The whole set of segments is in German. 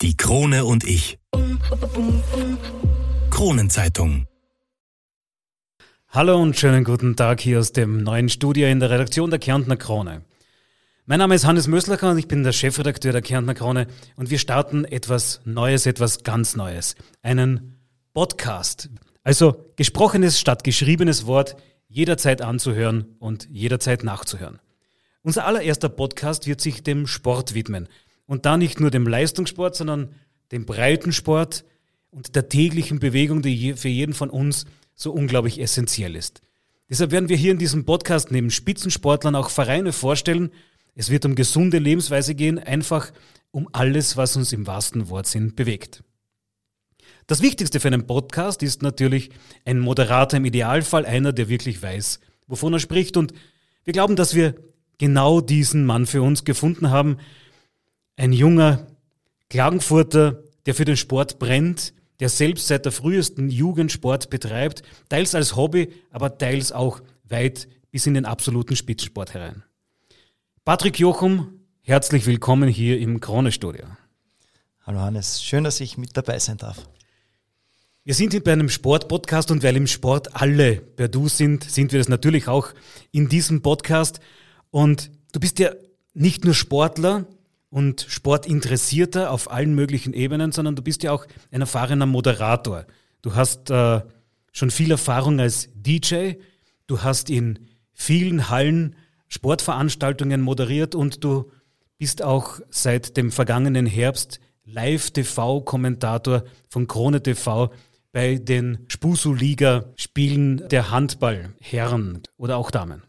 Die Krone und ich. Kronenzeitung. Hallo und schönen guten Tag hier aus dem neuen Studio in der Redaktion der Kärntner Krone. Mein Name ist Hannes Möslacher und ich bin der Chefredakteur der Kärntner Krone und wir starten etwas Neues, etwas ganz Neues. Einen Podcast. Also gesprochenes statt geschriebenes Wort jederzeit anzuhören und jederzeit nachzuhören. Unser allererster Podcast wird sich dem Sport widmen. Und da nicht nur dem Leistungssport, sondern dem Breitensport und der täglichen Bewegung, die für jeden von uns so unglaublich essentiell ist. Deshalb werden wir hier in diesem Podcast neben Spitzensportlern auch Vereine vorstellen. Es wird um gesunde Lebensweise gehen, einfach um alles, was uns im wahrsten Wortsinn bewegt. Das Wichtigste für einen Podcast ist natürlich ein Moderator, im Idealfall einer, der wirklich weiß, wovon er spricht. Und wir glauben, dass wir genau diesen Mann für uns gefunden haben. Ein junger Klagenfurter, der für den Sport brennt, der selbst seit der frühesten Jugend Sport betreibt, teils als Hobby, aber teils auch weit bis in den absoluten Spitzensport herein. Patrick Jochum, herzlich willkommen hier im Krone-Studio. Hallo Hannes, schön, dass ich mit dabei sein darf. Wir sind hier bei einem Sport-Podcast und weil im Sport alle per Du sind, sind wir das natürlich auch in diesem Podcast. Und du bist ja nicht nur Sportler und Sportinteressierter auf allen möglichen Ebenen, sondern du bist ja auch ein erfahrener Moderator. Du hast äh, schon viel Erfahrung als DJ, du hast in vielen Hallen Sportveranstaltungen moderiert und du bist auch seit dem vergangenen Herbst Live-TV-Kommentator von Krone TV bei den Spusu-Liga-Spielen der Handballherren oder auch Damen.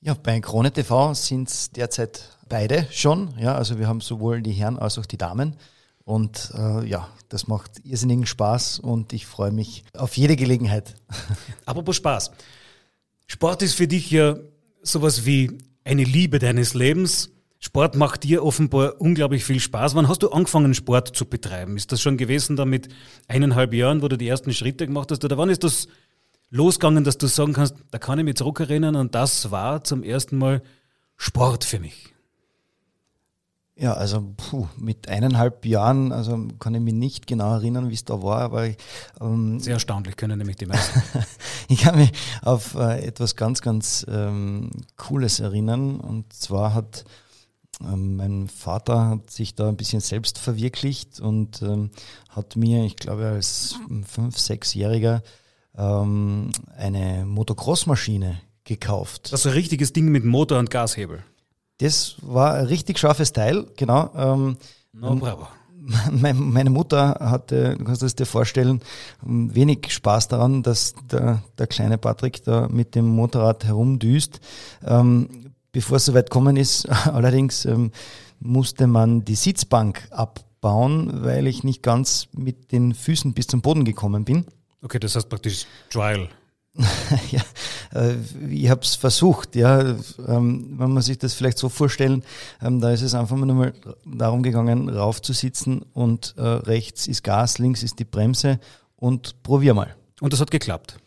Ja, bei Krone TV sind es derzeit beide schon. Ja, also wir haben sowohl die Herren als auch die Damen. Und äh, ja, das macht irrsinnigen Spaß und ich freue mich auf jede Gelegenheit. Apropos Spaß. Sport ist für dich ja sowas wie eine Liebe deines Lebens. Sport macht dir offenbar unglaublich viel Spaß. Wann hast du angefangen, Sport zu betreiben? Ist das schon gewesen da mit eineinhalb Jahren, wo du die ersten Schritte gemacht hast? Oder wann ist das losgegangen, dass du sagen kannst, da kann ich mich zurückerinnern und das war zum ersten Mal Sport für mich? Ja, also puh, mit eineinhalb Jahren, also kann ich mich nicht genau erinnern, wie es da war, aber ähm, sehr erstaunlich können nämlich die meisten. ich kann mich auf äh, etwas ganz, ganz ähm, Cooles erinnern und zwar hat ähm, mein Vater hat sich da ein bisschen selbst verwirklicht und ähm, hat mir, ich glaube als fünf, sechsjähriger ähm, eine Motocross-Maschine gekauft. Das ist ein richtiges Ding mit Motor und Gashebel. Das war ein richtig scharfes Teil, genau. Ähm, no, bravo. Meine Mutter hatte, du kannst es dir vorstellen, wenig Spaß daran, dass der, der kleine Patrick da mit dem Motorrad herumdüst. Ähm, bevor es soweit gekommen ist, allerdings ähm, musste man die Sitzbank abbauen, weil ich nicht ganz mit den Füßen bis zum Boden gekommen bin. Okay, das heißt praktisch Trial. ja, äh, ich habe es versucht, ja. Ähm, wenn man sich das vielleicht so vorstellen, ähm, da ist es einfach nur mal darum gegangen, raufzusitzen und äh, rechts ist Gas, links ist die Bremse und probier mal. Und das hat geklappt?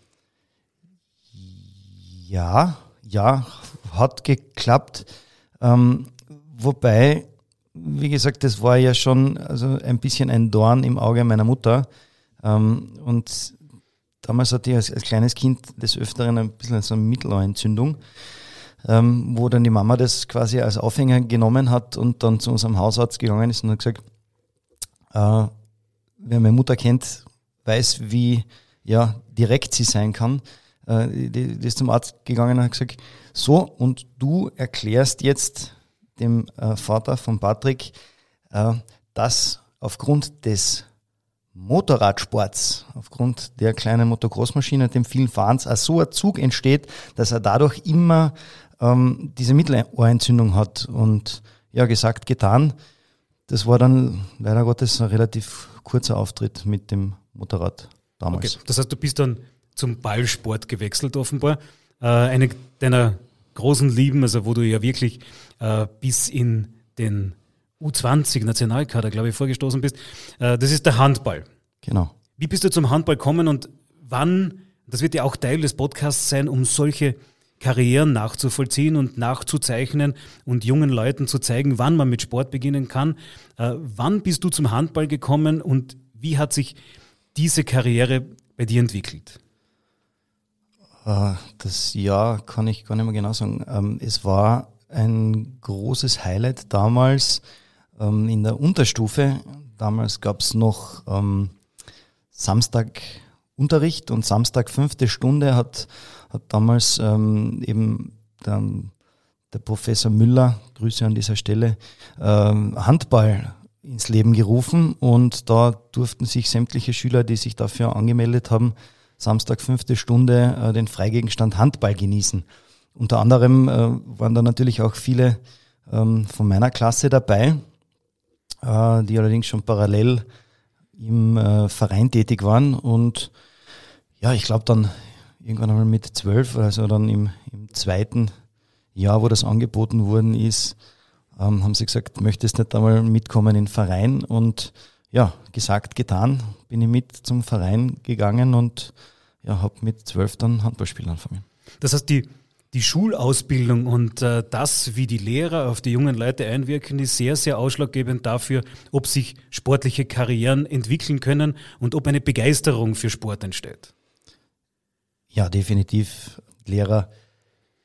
Ja, ja, hat geklappt. Ähm, wobei, wie gesagt, das war ja schon also ein bisschen ein Dorn im Auge meiner Mutter. Ähm, und Damals hatte ich als, als kleines Kind des Öfteren ein bisschen so eine Mittelohrentzündung, ähm, wo dann die Mama das quasi als Aufhänger genommen hat und dann zu unserem Hausarzt gegangen ist und hat gesagt, äh, wer meine Mutter kennt, weiß, wie ja, direkt sie sein kann. Äh, die, die ist zum Arzt gegangen und hat gesagt, so, und du erklärst jetzt dem äh, Vater von Patrick, äh, dass aufgrund des Motorradsports, aufgrund der kleinen Motocross-Maschine, dem vielen Fahrens, auch so ein Zug entsteht, dass er dadurch immer ähm, diese Mittelohrentzündung hat. Und ja, gesagt, getan. Das war dann leider Gottes ein relativ kurzer Auftritt mit dem Motorrad damals. Okay. Das heißt, du bist dann zum Ballsport gewechselt offenbar. Äh, eine deiner großen Lieben, also wo du ja wirklich äh, bis in den U20-Nationalkader, glaube ich, vorgestoßen bist. Äh, das ist der Handball. Genau. Wie bist du zum Handball gekommen und wann, das wird ja auch Teil des Podcasts sein, um solche Karrieren nachzuvollziehen und nachzuzeichnen und jungen Leuten zu zeigen, wann man mit Sport beginnen kann. Äh, wann bist du zum Handball gekommen und wie hat sich diese Karriere bei dir entwickelt? Äh, das Jahr kann ich gar nicht mehr genau sagen. Ähm, es war ein großes Highlight damals ähm, in der Unterstufe. Damals gab es noch ähm, Samstag Unterricht und Samstag fünfte Stunde hat, hat damals ähm, eben der, der, Professor Müller, Grüße an dieser Stelle, ähm, Handball ins Leben gerufen und da durften sich sämtliche Schüler, die sich dafür angemeldet haben, Samstag fünfte Stunde äh, den Freigegenstand Handball genießen. Unter anderem äh, waren da natürlich auch viele ähm, von meiner Klasse dabei, äh, die allerdings schon parallel im äh, Verein tätig waren und ja, ich glaube dann irgendwann einmal mit zwölf, also dann im, im zweiten Jahr, wo das angeboten worden ist, ähm, haben sie gesagt, möchtest nicht einmal mitkommen in den Verein und ja, gesagt, getan, bin ich mit zum Verein gegangen und ja, habe mit zwölf dann Handballspielen angefangen. Das heißt, die, die Schulausbildung und äh, das, wie die Lehrer auf die jungen Leute einwirken, ist sehr, sehr ausschlaggebend dafür, ob sich sportliche Karrieren entwickeln können und ob eine Begeisterung für Sport entsteht. Ja, definitiv. Lehrer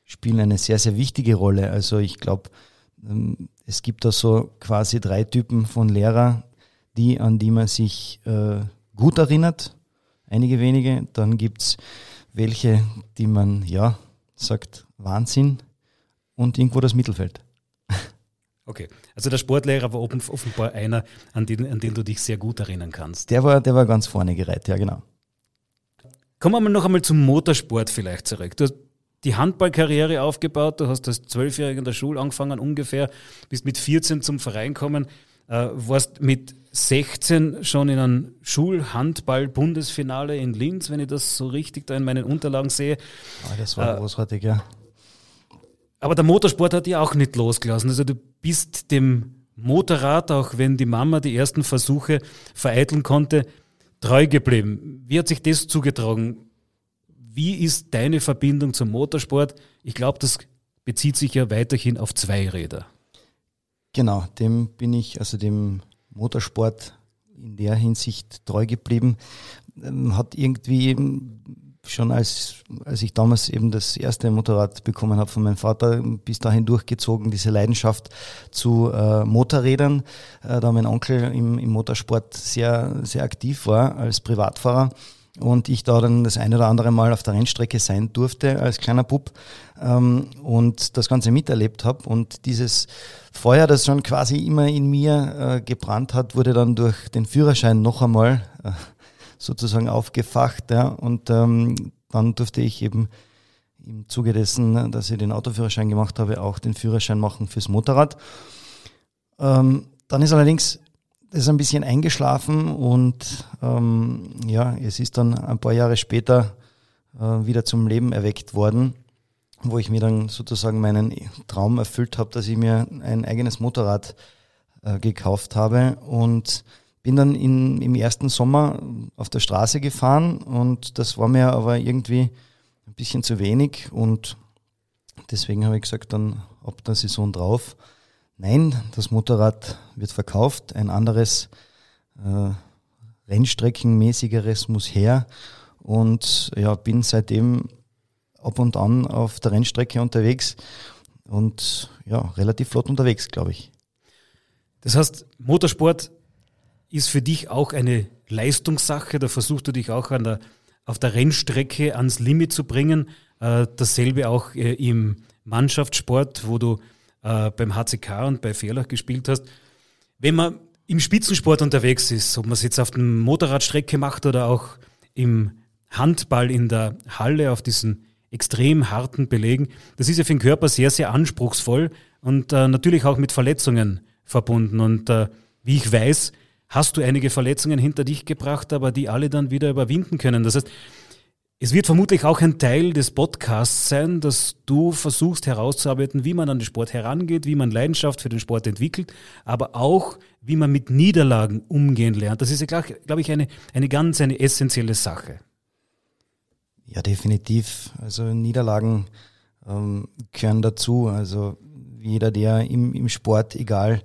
spielen eine sehr, sehr wichtige Rolle. Also ich glaube, ähm, es gibt da so quasi drei Typen von Lehrer, die, an die man sich äh, gut erinnert, einige wenige. Dann gibt es welche, die man, ja, sagt Wahnsinn und irgendwo das Mittelfeld. Okay, also der Sportlehrer war offenbar einer, an den, an den du dich sehr gut erinnern kannst. Der war, der war ganz vorne gereiht, ja genau. Kommen wir noch einmal zum Motorsport vielleicht zurück. Du hast die Handballkarriere aufgebaut, du hast als Zwölfjähriger in der Schule angefangen ungefähr, bist mit 14 zum Verein gekommen, äh, warst mit 16 schon in einem Schulhandball-Bundesfinale in Linz, wenn ich das so richtig da in meinen Unterlagen sehe. Ah, das war äh, großartig, ja. Aber der Motorsport hat dich auch nicht losgelassen. Also du bist dem Motorrad, auch wenn die Mama die ersten Versuche vereiteln konnte, treu geblieben. Wie hat sich das zugetragen? Wie ist deine Verbindung zum Motorsport? Ich glaube, das bezieht sich ja weiterhin auf zwei Räder. Genau, dem bin ich, also dem Motorsport in der Hinsicht treu geblieben. Ähm, hat irgendwie schon als, als ich damals eben das erste Motorrad bekommen habe von meinem Vater, bis dahin durchgezogen, diese Leidenschaft zu äh, Motorrädern, äh, da mein Onkel im, im Motorsport sehr, sehr aktiv war als Privatfahrer und ich da dann das eine oder andere Mal auf der Rennstrecke sein durfte als kleiner Bub ähm, und das Ganze miterlebt habe. Und dieses Feuer, das schon quasi immer in mir äh, gebrannt hat, wurde dann durch den Führerschein noch einmal äh, sozusagen aufgefacht. Ja, und ähm, dann durfte ich eben im Zuge dessen, dass ich den Autoführerschein gemacht habe, auch den Führerschein machen fürs Motorrad. Ähm, dann ist allerdings das ein bisschen eingeschlafen und ähm, ja, es ist dann ein paar Jahre später äh, wieder zum Leben erweckt worden, wo ich mir dann sozusagen meinen Traum erfüllt habe, dass ich mir ein eigenes Motorrad äh, gekauft habe und bin dann in, im ersten Sommer auf der Straße gefahren und das war mir aber irgendwie ein bisschen zu wenig und deswegen habe ich gesagt, dann ab der Saison drauf. Nein, das Motorrad wird verkauft, ein anderes äh, Rennstreckenmäßigeres muss her und ja, bin seitdem ab und an auf der Rennstrecke unterwegs und ja, relativ flott unterwegs, glaube ich. Das heißt, Motorsport ist für dich auch eine Leistungssache. Da versuchst du dich auch an der, auf der Rennstrecke ans Limit zu bringen. Äh, dasselbe auch äh, im Mannschaftssport, wo du äh, beim HCK und bei Fairlach gespielt hast. Wenn man im Spitzensport unterwegs ist, ob man es jetzt auf der Motorradstrecke macht oder auch im Handball in der Halle auf diesen extrem harten Belegen, das ist ja für den Körper sehr, sehr anspruchsvoll und äh, natürlich auch mit Verletzungen verbunden. Und äh, wie ich weiß, hast du einige Verletzungen hinter dich gebracht, aber die alle dann wieder überwinden können. Das heißt, es wird vermutlich auch ein Teil des Podcasts sein, dass du versuchst herauszuarbeiten, wie man an den Sport herangeht, wie man Leidenschaft für den Sport entwickelt, aber auch, wie man mit Niederlagen umgehen lernt. Das ist ja, glaube ich, eine, eine ganz eine essentielle Sache. Ja, definitiv. Also Niederlagen ähm, gehören dazu. Also jeder, der im, im Sport, egal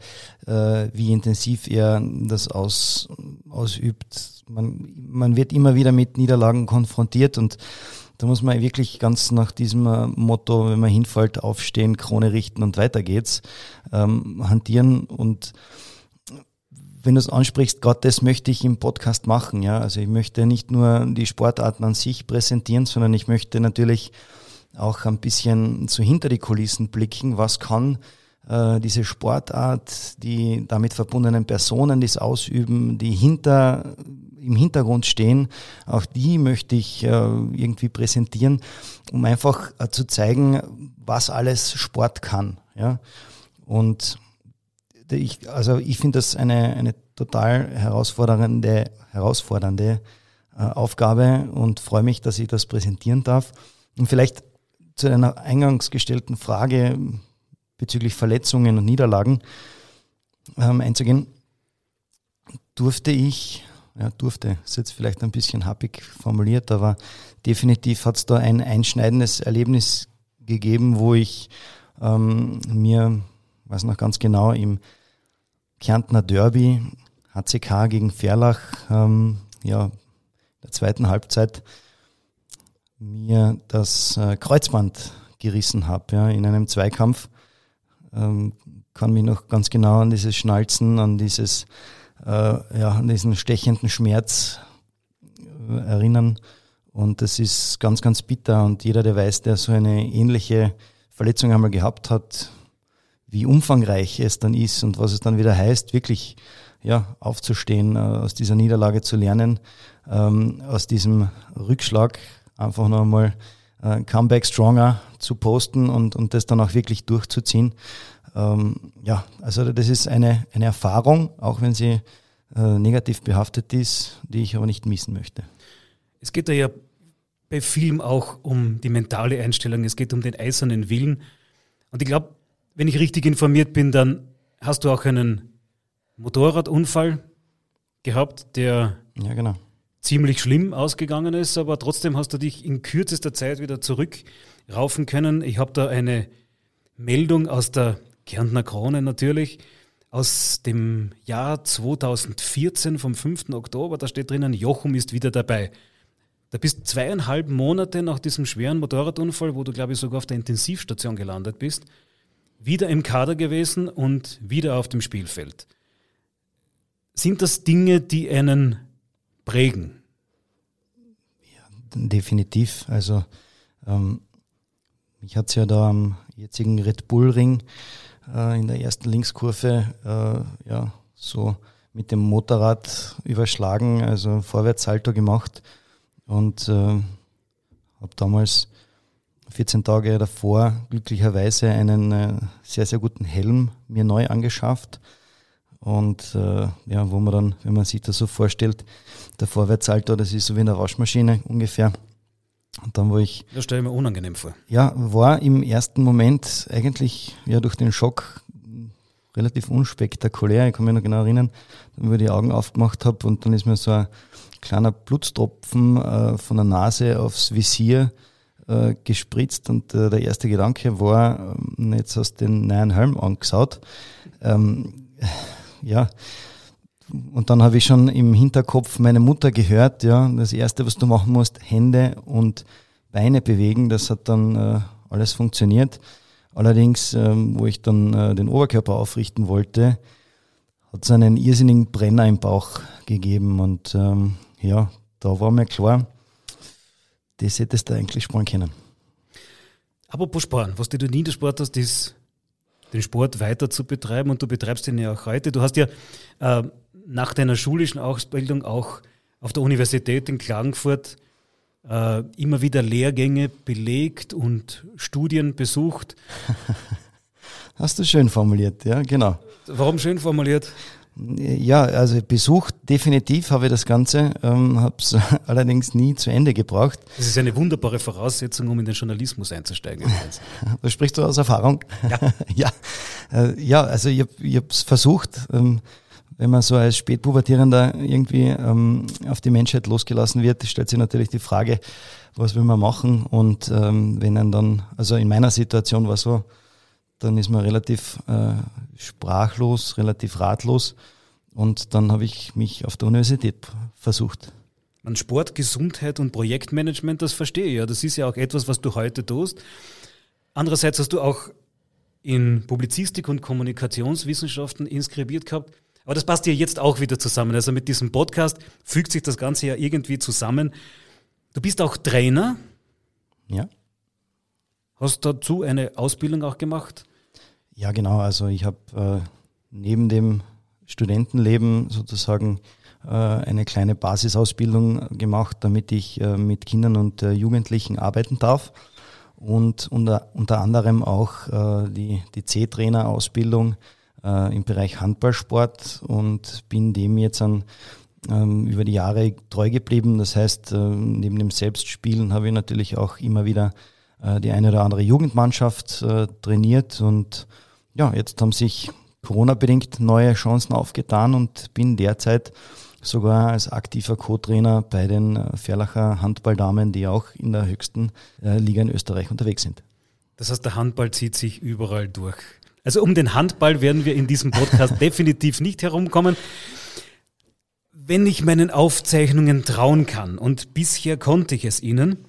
äh, wie intensiv er das aus, ausübt, man, man wird immer wieder mit Niederlagen konfrontiert und da muss man wirklich ganz nach diesem äh, Motto, wenn man hinfällt, aufstehen, Krone richten und weiter geht's, ähm, hantieren und wenn du es ansprichst, Gott, das möchte ich im Podcast machen. Ja, also ich möchte nicht nur die Sportarten an sich präsentieren, sondern ich möchte natürlich auch ein bisschen so hinter die Kulissen blicken. Was kann äh, diese Sportart, die damit verbundenen Personen, die es ausüben, die hinter im Hintergrund stehen, auch die möchte ich äh, irgendwie präsentieren, um einfach äh, zu zeigen, was alles Sport kann. Ja? Und ich, also ich finde das eine, eine total herausfordernde, herausfordernde äh, Aufgabe und freue mich, dass ich das präsentieren darf. Und vielleicht zu einer eingangs gestellten Frage bezüglich Verletzungen und Niederlagen ähm, einzugehen, durfte ich, ja, durfte, ist jetzt vielleicht ein bisschen happig formuliert, aber definitiv hat es da ein einschneidendes Erlebnis gegeben, wo ich ähm, mir, weiß noch ganz genau, im Kärntner Derby, HCK gegen Ferlach, ähm, ja, der zweiten Halbzeit mir das äh, Kreuzband gerissen habe, ja, in einem Zweikampf. Ähm, kann mich noch ganz genau an dieses Schnalzen, an dieses, äh, ja, an diesen stechenden Schmerz äh, erinnern. Und das ist ganz, ganz bitter. Und jeder, der weiß, der so eine ähnliche Verletzung einmal gehabt hat, wie umfangreich es dann ist und was es dann wieder heißt, wirklich ja, aufzustehen, äh, aus dieser Niederlage zu lernen, ähm, aus diesem Rückschlag einfach noch einmal äh, Comeback Stronger zu posten und, und das dann auch wirklich durchzuziehen. Ähm, ja, also das ist eine, eine Erfahrung, auch wenn sie äh, negativ behaftet ist, die ich aber nicht missen möchte. Es geht da ja bei Film auch um die mentale Einstellung, es geht um den eisernen Willen. Und ich glaube, wenn ich richtig informiert bin, dann hast du auch einen Motorradunfall gehabt, der ja, genau ziemlich schlimm ausgegangen ist, aber trotzdem hast du dich in kürzester Zeit wieder zurückraufen können. Ich habe da eine Meldung aus der Kärntner Krone natürlich, aus dem Jahr 2014 vom 5. Oktober. Da steht drinnen, Jochum ist wieder dabei. Da bist zweieinhalb Monate nach diesem schweren Motorradunfall, wo du, glaube ich, sogar auf der Intensivstation gelandet bist, wieder im Kader gewesen und wieder auf dem Spielfeld. Sind das Dinge, die einen prägen? Ja, definitiv. Also ähm, mich hat es ja da am jetzigen Red Bull Ring äh, in der ersten Linkskurve äh, ja, so mit dem Motorrad überschlagen, also Vorwärtssalto gemacht und äh, habe damals 14 Tage davor glücklicherweise einen äh, sehr, sehr guten Helm mir neu angeschafft und äh, ja, wo man dann, wenn man sich das so vorstellt, der Vorwärtsalter, das ist so wie eine Waschmaschine ungefähr. Und dann, wo ich. Das stelle ich mir unangenehm vor. Ja, war im ersten Moment eigentlich ja durch den Schock relativ unspektakulär. Ich kann mich noch genau erinnern, wo ich die Augen aufgemacht habe und dann ist mir so ein kleiner Blutstropfen äh, von der Nase aufs Visier äh, gespritzt und äh, der erste Gedanke war, ähm, jetzt hast du den neuen Helm angeschaut. Ähm, ja, und dann habe ich schon im Hinterkopf meine Mutter gehört, ja, das erste, was du machen musst, Hände und Beine bewegen, das hat dann äh, alles funktioniert. Allerdings, ähm, wo ich dann äh, den Oberkörper aufrichten wollte, hat es einen irrsinnigen Brenner im Bauch gegeben und ähm, ja, da war mir klar, das hättest du eigentlich sparen können. Apropos Sparen, was du nie in der Sport hast, ist den Sport weiter zu betreiben und du betreibst ihn ja auch heute. Du hast ja äh, nach deiner schulischen Ausbildung auch auf der Universität in Klagenfurt äh, immer wieder Lehrgänge belegt und Studien besucht. Hast du schön formuliert, ja, genau. Warum schön formuliert? Ja, also besucht definitiv habe ich das Ganze, ähm, habe es allerdings nie zu Ende gebracht. Das ist eine wunderbare Voraussetzung, um in den Journalismus einzusteigen. Was sprichst du aus Erfahrung? Ja, ja, äh, ja also ich habe es versucht. Ähm, wenn man so als Spätpubertierender irgendwie ähm, auf die Menschheit losgelassen wird, stellt sich natürlich die Frage, was will man machen? Und ähm, wenn man dann, also in meiner Situation war so, dann ist man relativ äh, sprachlos, relativ ratlos. Und dann habe ich mich auf der Universität versucht. An Sport, Gesundheit und Projektmanagement, das verstehe ich ja. Das ist ja auch etwas, was du heute tust. Andererseits hast du auch in Publizistik und Kommunikationswissenschaften inskribiert gehabt. Aber das passt ja jetzt auch wieder zusammen. Also mit diesem Podcast fügt sich das Ganze ja irgendwie zusammen. Du bist auch Trainer. Ja. Hast dazu eine Ausbildung auch gemacht? Ja, genau. Also ich habe äh, neben dem Studentenleben sozusagen äh, eine kleine Basisausbildung gemacht, damit ich äh, mit Kindern und äh, Jugendlichen arbeiten darf. Und unter, unter anderem auch die, die C-Trainer-Ausbildung äh, im Bereich Handballsport und bin dem jetzt an, ähm, über die Jahre treu geblieben. Das heißt, äh, neben dem Selbstspielen habe ich natürlich auch immer wieder äh, die eine oder andere Jugendmannschaft äh, trainiert und ja, jetzt haben sich Corona-bedingt neue Chancen aufgetan und bin derzeit sogar als aktiver Co-Trainer bei den äh, Ferlacher Handballdamen, die auch in der höchsten äh, Liga in Österreich unterwegs sind. Das heißt, der Handball zieht sich überall durch. Also um den Handball werden wir in diesem Podcast definitiv nicht herumkommen. Wenn ich meinen Aufzeichnungen trauen kann, und bisher konnte ich es Ihnen,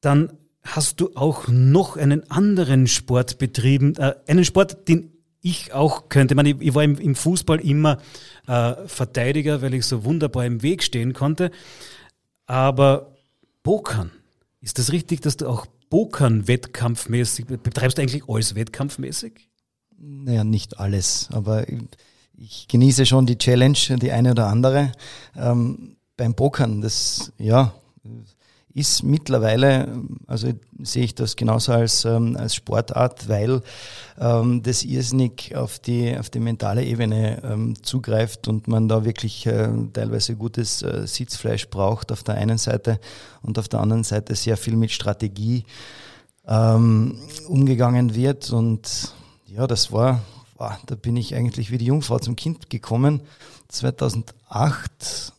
dann hast du auch noch einen anderen Sport betrieben, äh, einen Sport, den ich auch könnte. Ich, meine, ich war im, im Fußball immer äh, Verteidiger, weil ich so wunderbar im Weg stehen konnte. Aber Pokern, ist das richtig, dass du auch Pokern wettkampfmäßig, betreibst du eigentlich alles wettkampfmäßig? Naja, nicht alles, aber ich genieße schon die Challenge, die eine oder andere. Ähm, beim Pokern, das, ja, ist mittlerweile, also sehe ich das genauso als, ähm, als Sportart, weil ähm, das irrsinnig auf die, auf die mentale Ebene ähm, zugreift und man da wirklich äh, teilweise gutes äh, Sitzfleisch braucht auf der einen Seite und auf der anderen Seite sehr viel mit Strategie ähm, umgegangen wird und ja, das war, wow, da bin ich eigentlich wie die Jungfrau zum Kind gekommen. 2008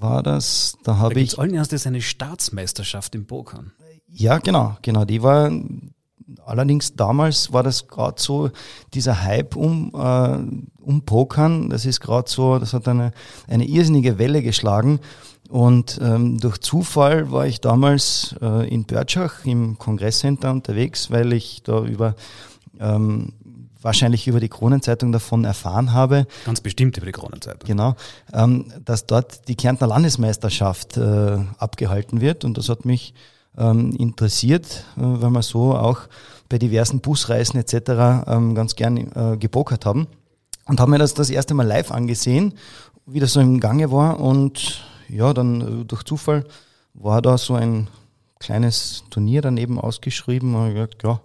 war das. Da habe da ich. allen erstes eine Staatsmeisterschaft im Pokern. Ja, genau, genau. Die war allerdings damals war das gerade so dieser Hype um, äh, um Pokern. Das ist gerade so, das hat eine, eine irrsinnige Welle geschlagen. Und ähm, durch Zufall war ich damals äh, in Börtschach im Kongresscenter unterwegs, weil ich da über ähm, wahrscheinlich über die Kronenzeitung davon erfahren habe. Ganz bestimmt über die Kronenzeitung. Genau, ähm, dass dort die Kärntner Landesmeisterschaft äh, abgehalten wird und das hat mich ähm, interessiert, äh, weil wir so auch bei diversen Busreisen etc. Ähm, ganz gern äh, gepokert haben und haben mir das das erste Mal live angesehen, wie das so im Gange war und ja, dann äh, durch Zufall war da so ein kleines Turnier daneben ausgeschrieben und ich gesagt, ja,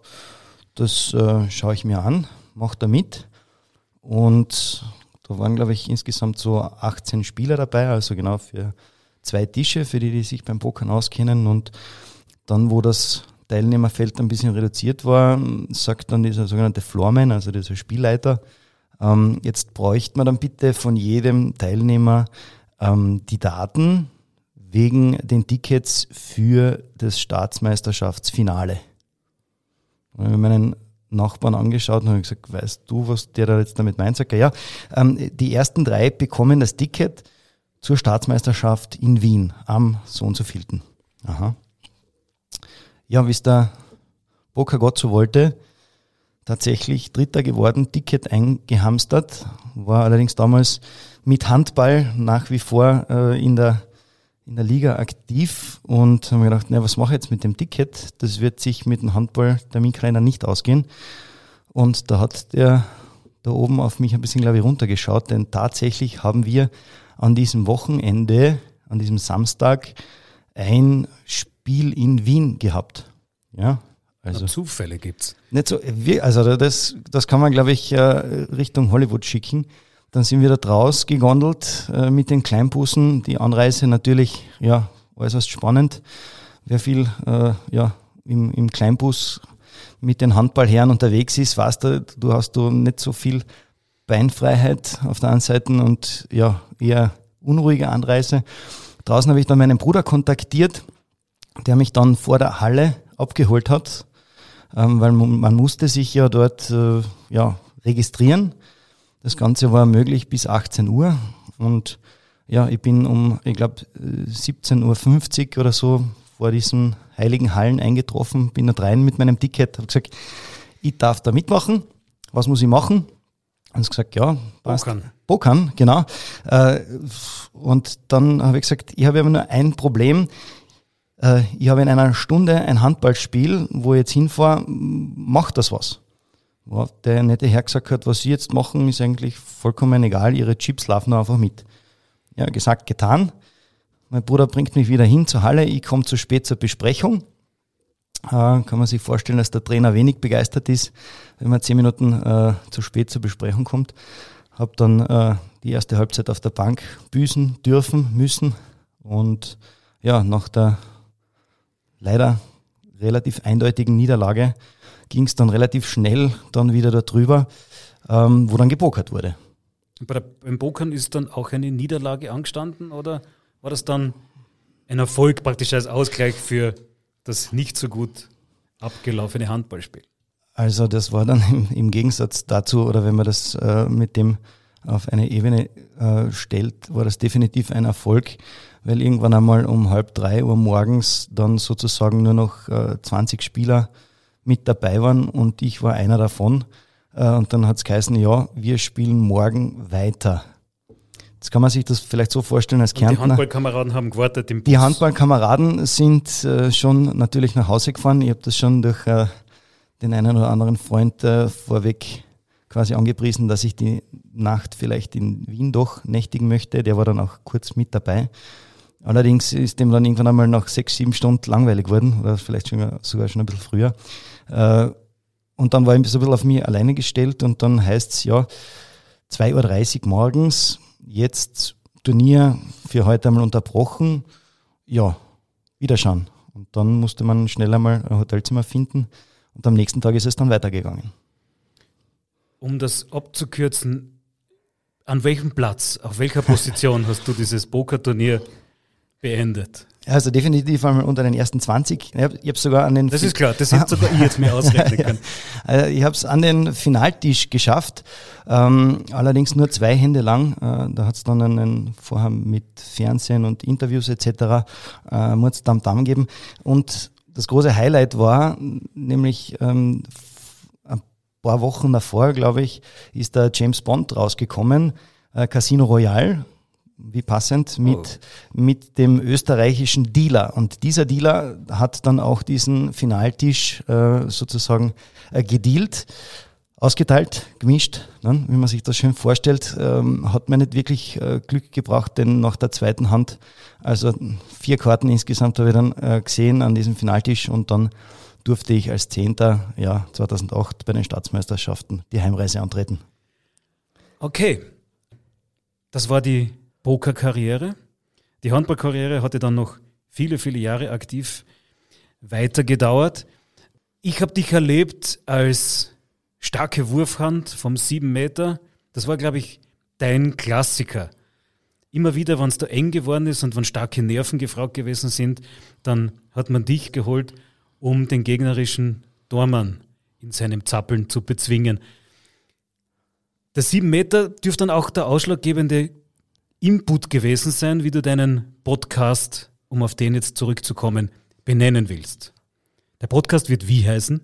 das äh, schaue ich mir an macht er mit. Und da waren, glaube ich, insgesamt so 18 Spieler dabei, also genau für zwei Tische, für die, die sich beim Pokern auskennen. Und dann, wo das Teilnehmerfeld ein bisschen reduziert war, sagt dann dieser sogenannte Floorman, also dieser Spielleiter, ähm, jetzt bräuchte man dann bitte von jedem Teilnehmer ähm, die Daten wegen den Tickets für das Staatsmeisterschaftsfinale. Und wir meinen Nachbarn angeschaut und habe gesagt, weißt du, was der da jetzt damit meint? Sagt ja, ähm, die ersten drei bekommen das Ticket zur Staatsmeisterschaft in Wien am so und so vielten. Aha. Ja, wie es der Boca Gott so wollte, tatsächlich Dritter geworden, Ticket eingehamstert, war allerdings damals mit Handball nach wie vor äh, in der in der Liga aktiv und haben gedacht, na, was mache ich jetzt mit dem Ticket? Das wird sich mit dem Handball der Minkreiner nicht ausgehen. Und da hat der da oben auf mich ein bisschen, glaube ich, runtergeschaut, denn tatsächlich haben wir an diesem Wochenende, an diesem Samstag, ein Spiel in Wien gehabt. Ja, also Zufälle gibt's. Nicht so, also das, das kann man, glaube ich, äh, Richtung Hollywood schicken. Dann sind wir da draus gegondelt äh, mit den Kleinbussen. Die Anreise natürlich, ja, äußerst spannend. Wer viel äh, ja, im, im Kleinbus mit den Handballherren unterwegs ist, weißt du, du hast du nicht so viel Beinfreiheit auf der einen Seite und ja, eher unruhige Anreise. Draußen habe ich dann meinen Bruder kontaktiert, der mich dann vor der Halle abgeholt hat, ähm, weil man, man, musste sich ja dort äh, ja, registrieren. Das Ganze war möglich bis 18 Uhr und ja, ich bin um, ich glaube, 17.50 Uhr oder so vor diesen heiligen Hallen eingetroffen, bin dort rein mit meinem Ticket, habe gesagt, ich darf da mitmachen, was muss ich machen? Und sie gesagt, ja, passt. Bokan. Bokan, genau. Äh, und dann habe ich gesagt, ich habe aber nur ein Problem. Äh, ich habe in einer Stunde ein Handballspiel, wo ich jetzt hinfahre, macht das was? Der nette Herr gesagt hat, was Sie jetzt machen, ist eigentlich vollkommen egal, Ihre Chips laufen einfach mit. Ja, gesagt, getan. Mein Bruder bringt mich wieder hin zur Halle, ich komme zu spät zur Besprechung. Äh, kann man sich vorstellen, dass der Trainer wenig begeistert ist, wenn man zehn Minuten äh, zu spät zur Besprechung kommt. Habe dann äh, die erste Halbzeit auf der Bank büßen dürfen, müssen. Und ja, nach der leider relativ eindeutigen Niederlage ging es dann relativ schnell dann wieder darüber, ähm, wo dann gepokert wurde. Bei der, beim Pokern ist dann auch eine Niederlage angestanden oder war das dann ein Erfolg praktisch als Ausgleich für das nicht so gut abgelaufene Handballspiel? Also das war dann im, im Gegensatz dazu, oder wenn man das äh, mit dem auf eine Ebene äh, stellt, war das definitiv ein Erfolg, weil irgendwann einmal um halb drei Uhr morgens dann sozusagen nur noch äh, 20 Spieler mit dabei waren und ich war einer davon. Äh, und dann hat es geheißen, ja, wir spielen morgen weiter. Jetzt kann man sich das vielleicht so vorstellen als Kärntner. Und die Handballkameraden haben gewartet im Bus. Die Handballkameraden sind äh, schon natürlich nach Hause gefahren. Ich habe das schon durch äh, den einen oder anderen Freund äh, vorweg quasi angepriesen, dass ich die Nacht vielleicht in Wien doch nächtigen möchte. Der war dann auch kurz mit dabei. Allerdings ist dem dann irgendwann einmal nach sechs, sieben Stunden langweilig geworden oder vielleicht schon, sogar schon ein bisschen früher. Äh, und dann war ich so ein bisschen auf mich alleine gestellt und dann heißt es ja, 2.30 Uhr morgens, jetzt Turnier für heute einmal unterbrochen. Ja, wieder schauen. Und dann musste man schnell einmal ein Hotelzimmer finden und am nächsten Tag ist es dann weitergegangen. Um das abzukürzen, an welchem Platz, auf welcher Position hast du dieses Pokerturnier beendet? Also definitiv einmal unter den ersten 20. Ich habe sogar an den. Das ist klar, das hätte sogar ich jetzt mir ausrechnen können. Also ich habe es an den Finaltisch geschafft, ähm, allerdings nur zwei Hände lang. Äh, da hat es dann einen vorher mit Fernsehen und Interviews etc. Äh, muss Dam Dam geben. Und das große Highlight war nämlich ähm, ein paar Wochen davor, glaube ich, ist der James Bond rausgekommen, äh, Casino Royale wie passend, mit, oh. mit dem österreichischen Dealer. Und dieser Dealer hat dann auch diesen Finaltisch äh, sozusagen äh, gedealt, ausgeteilt, gemischt, ne? wie man sich das schön vorstellt, ähm, hat mir nicht wirklich äh, Glück gebracht, denn nach der zweiten Hand, also vier Karten insgesamt habe ich dann äh, gesehen an diesem Finaltisch und dann durfte ich als Zehnter, ja, 2008 bei den Staatsmeisterschaften die Heimreise antreten. Okay, das war die Pokerkarriere. Die Handballkarriere hatte dann noch viele, viele Jahre aktiv weitergedauert. Ich habe dich erlebt als starke Wurfhand vom 7 Meter. Das war, glaube ich, dein Klassiker. Immer wieder, wenn es da eng geworden ist und wenn starke Nerven gefragt gewesen sind, dann hat man dich geholt, um den gegnerischen Dormann in seinem Zappeln zu bezwingen. Der 7 Meter dürfte dann auch der ausschlaggebende Input gewesen sein, wie du deinen Podcast, um auf den jetzt zurückzukommen, benennen willst. Der Podcast wird wie heißen?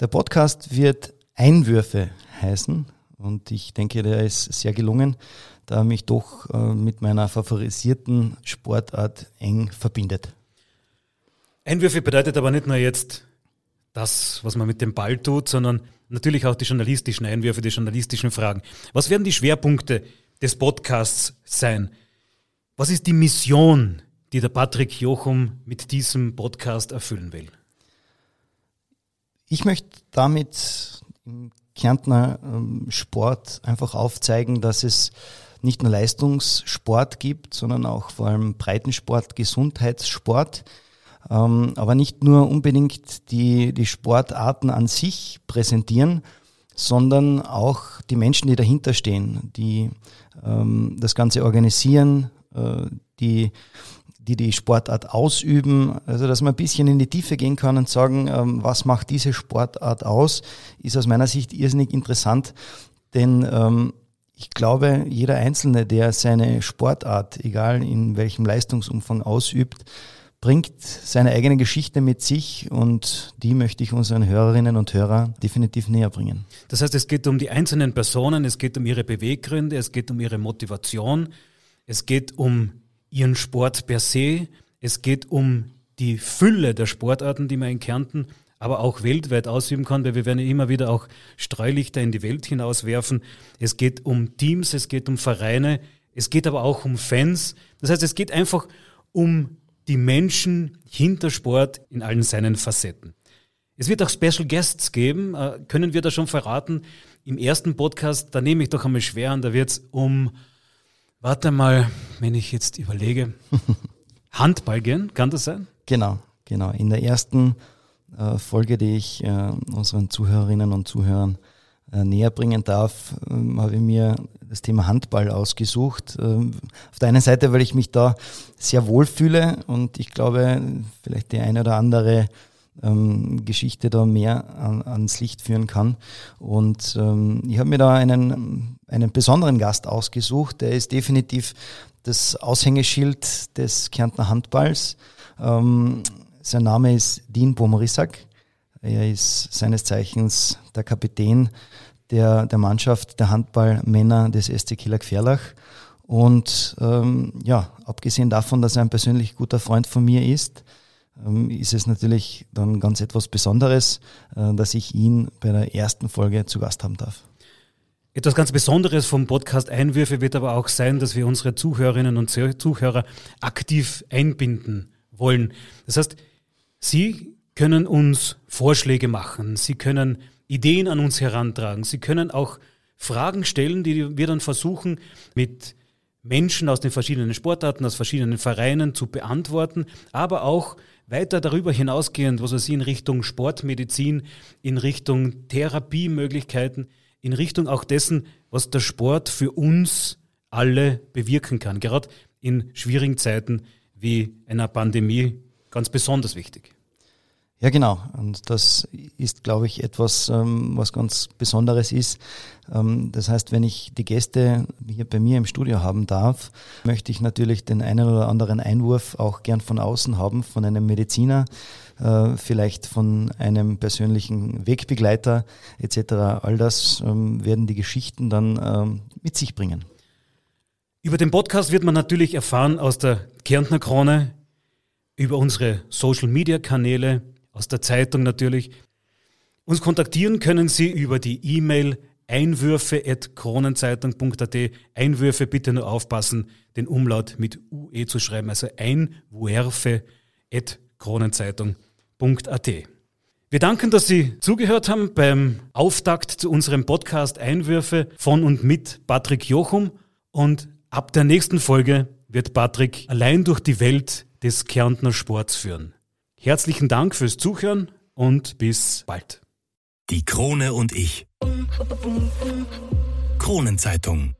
Der Podcast wird Einwürfe heißen und ich denke, der ist sehr gelungen, da er mich doch äh, mit meiner favorisierten Sportart eng verbindet. Einwürfe bedeutet aber nicht nur jetzt das, was man mit dem Ball tut, sondern natürlich auch die journalistischen Einwürfe, die journalistischen Fragen. Was werden die Schwerpunkte des Podcasts sein. Was ist die Mission, die der Patrick Jochum mit diesem Podcast erfüllen will? Ich möchte damit im Kärntner ähm, Sport einfach aufzeigen, dass es nicht nur Leistungssport gibt, sondern auch vor allem Breitensport, Gesundheitssport. Ähm, aber nicht nur unbedingt die, die Sportarten an sich präsentieren, sondern auch die Menschen, die dahinter stehen, die ähm, das Ganze organisieren, äh, die, die die Sportart ausüben. Also dass man ein bisschen in die Tiefe gehen kann und sagen, ähm, was macht diese Sportart aus, ist aus meiner Sicht irrsinnig interessant, denn ähm, ich glaube, jeder Einzelne, der seine Sportart, egal in welchem Leistungsumfang ausübt, bringt seine eigene Geschichte mit sich und die möchte ich unseren Hörerinnen und Hörern definitiv näher bringen. Das heißt, es geht um die einzelnen Personen, es geht um ihre Beweggründe, es geht um ihre Motivation, es geht um ihren Sport per se, es geht um die Fülle der Sportarten, die man in Kärnten aber auch weltweit ausüben kann, weil wir werden ja immer wieder auch Streulichter in die Welt hinauswerfen. Es geht um Teams, es geht um Vereine, es geht aber auch um Fans. Das heißt, es geht einfach um die Menschen hinter Sport in allen seinen Facetten. Es wird auch Special Guests geben, äh, können wir da schon verraten. Im ersten Podcast, da nehme ich doch einmal schwer an, da wird es um, warte mal, wenn ich jetzt überlege, Handball gehen, kann das sein? Genau, genau. In der ersten äh, Folge, die ich äh, unseren Zuhörerinnen und Zuhörern äh, näher bringen darf, ähm, habe ich mir das Thema Handball ausgesucht. Ähm, auf der einen Seite, weil ich mich da sehr wohl fühle und ich glaube, vielleicht die eine oder andere ähm, Geschichte da mehr an, ans Licht führen kann. Und ähm, ich habe mir da einen, einen besonderen Gast ausgesucht, der ist definitiv das Aushängeschild des Kärntner Handballs. Ähm, sein Name ist Dean Bomorissak. Er ist seines Zeichens der Kapitän der, der Mannschaft der Handballmänner des SC Killer Gferlach. Und ähm, ja, abgesehen davon, dass er ein persönlich guter Freund von mir ist, ähm, ist es natürlich dann ganz etwas Besonderes, äh, dass ich ihn bei der ersten Folge zu Gast haben darf. Etwas ganz Besonderes vom Podcast Einwürfe wird aber auch sein, dass wir unsere Zuhörerinnen und Zuhörer aktiv einbinden wollen. Das heißt, Sie können uns Vorschläge machen, Sie können Ideen an uns herantragen. Sie können auch Fragen stellen, die wir dann versuchen mit Menschen aus den verschiedenen Sportarten, aus verschiedenen Vereinen zu beantworten, aber auch weiter darüber hinausgehend, was Sie in Richtung Sportmedizin, in Richtung Therapiemöglichkeiten, in Richtung auch dessen, was der Sport für uns alle bewirken kann, gerade in schwierigen Zeiten wie einer Pandemie ganz besonders wichtig. Ja, genau. Und das ist, glaube ich, etwas, ähm, was ganz Besonderes ist. Ähm, das heißt, wenn ich die Gäste hier bei mir im Studio haben darf, möchte ich natürlich den einen oder anderen Einwurf auch gern von außen haben, von einem Mediziner, äh, vielleicht von einem persönlichen Wegbegleiter etc. All das ähm, werden die Geschichten dann mit sich bringen. Über den Podcast wird man natürlich erfahren aus der Kärntner Krone, über unsere Social-Media-Kanäle, aus der Zeitung natürlich. Uns kontaktieren können Sie über die E-Mail einwürfe.kronenzeitung.at. Einwürfe bitte nur aufpassen, den Umlaut mit UE zu schreiben, also einwürfe.kronenzeitung.at. Wir danken, dass Sie zugehört haben beim Auftakt zu unserem Podcast Einwürfe von und mit Patrick Jochum. Und ab der nächsten Folge wird Patrick allein durch die Welt des Kärntner Sports führen. Herzlichen Dank fürs Zuhören und bis bald. Die Krone und ich. Kronenzeitung.